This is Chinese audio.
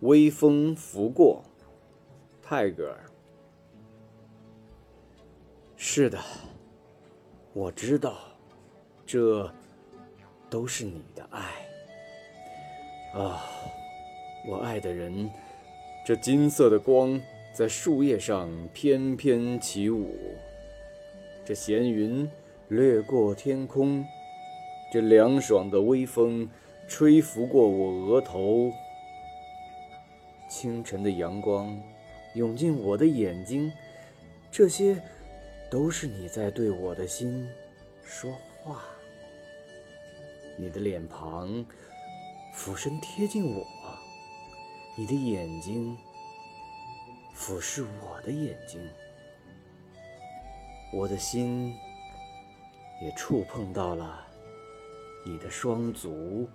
微风拂过，泰戈尔。是的，我知道，这都是你的爱。啊，我爱的人，这金色的光在树叶上翩翩起舞，这闲云掠过天空，这凉爽的微风吹拂过我额头，清晨的阳光涌进我的眼睛，这些。都是你在对我的心说话。你的脸庞俯身贴近我，你的眼睛俯视我的眼睛，我的心也触碰到了你的双足。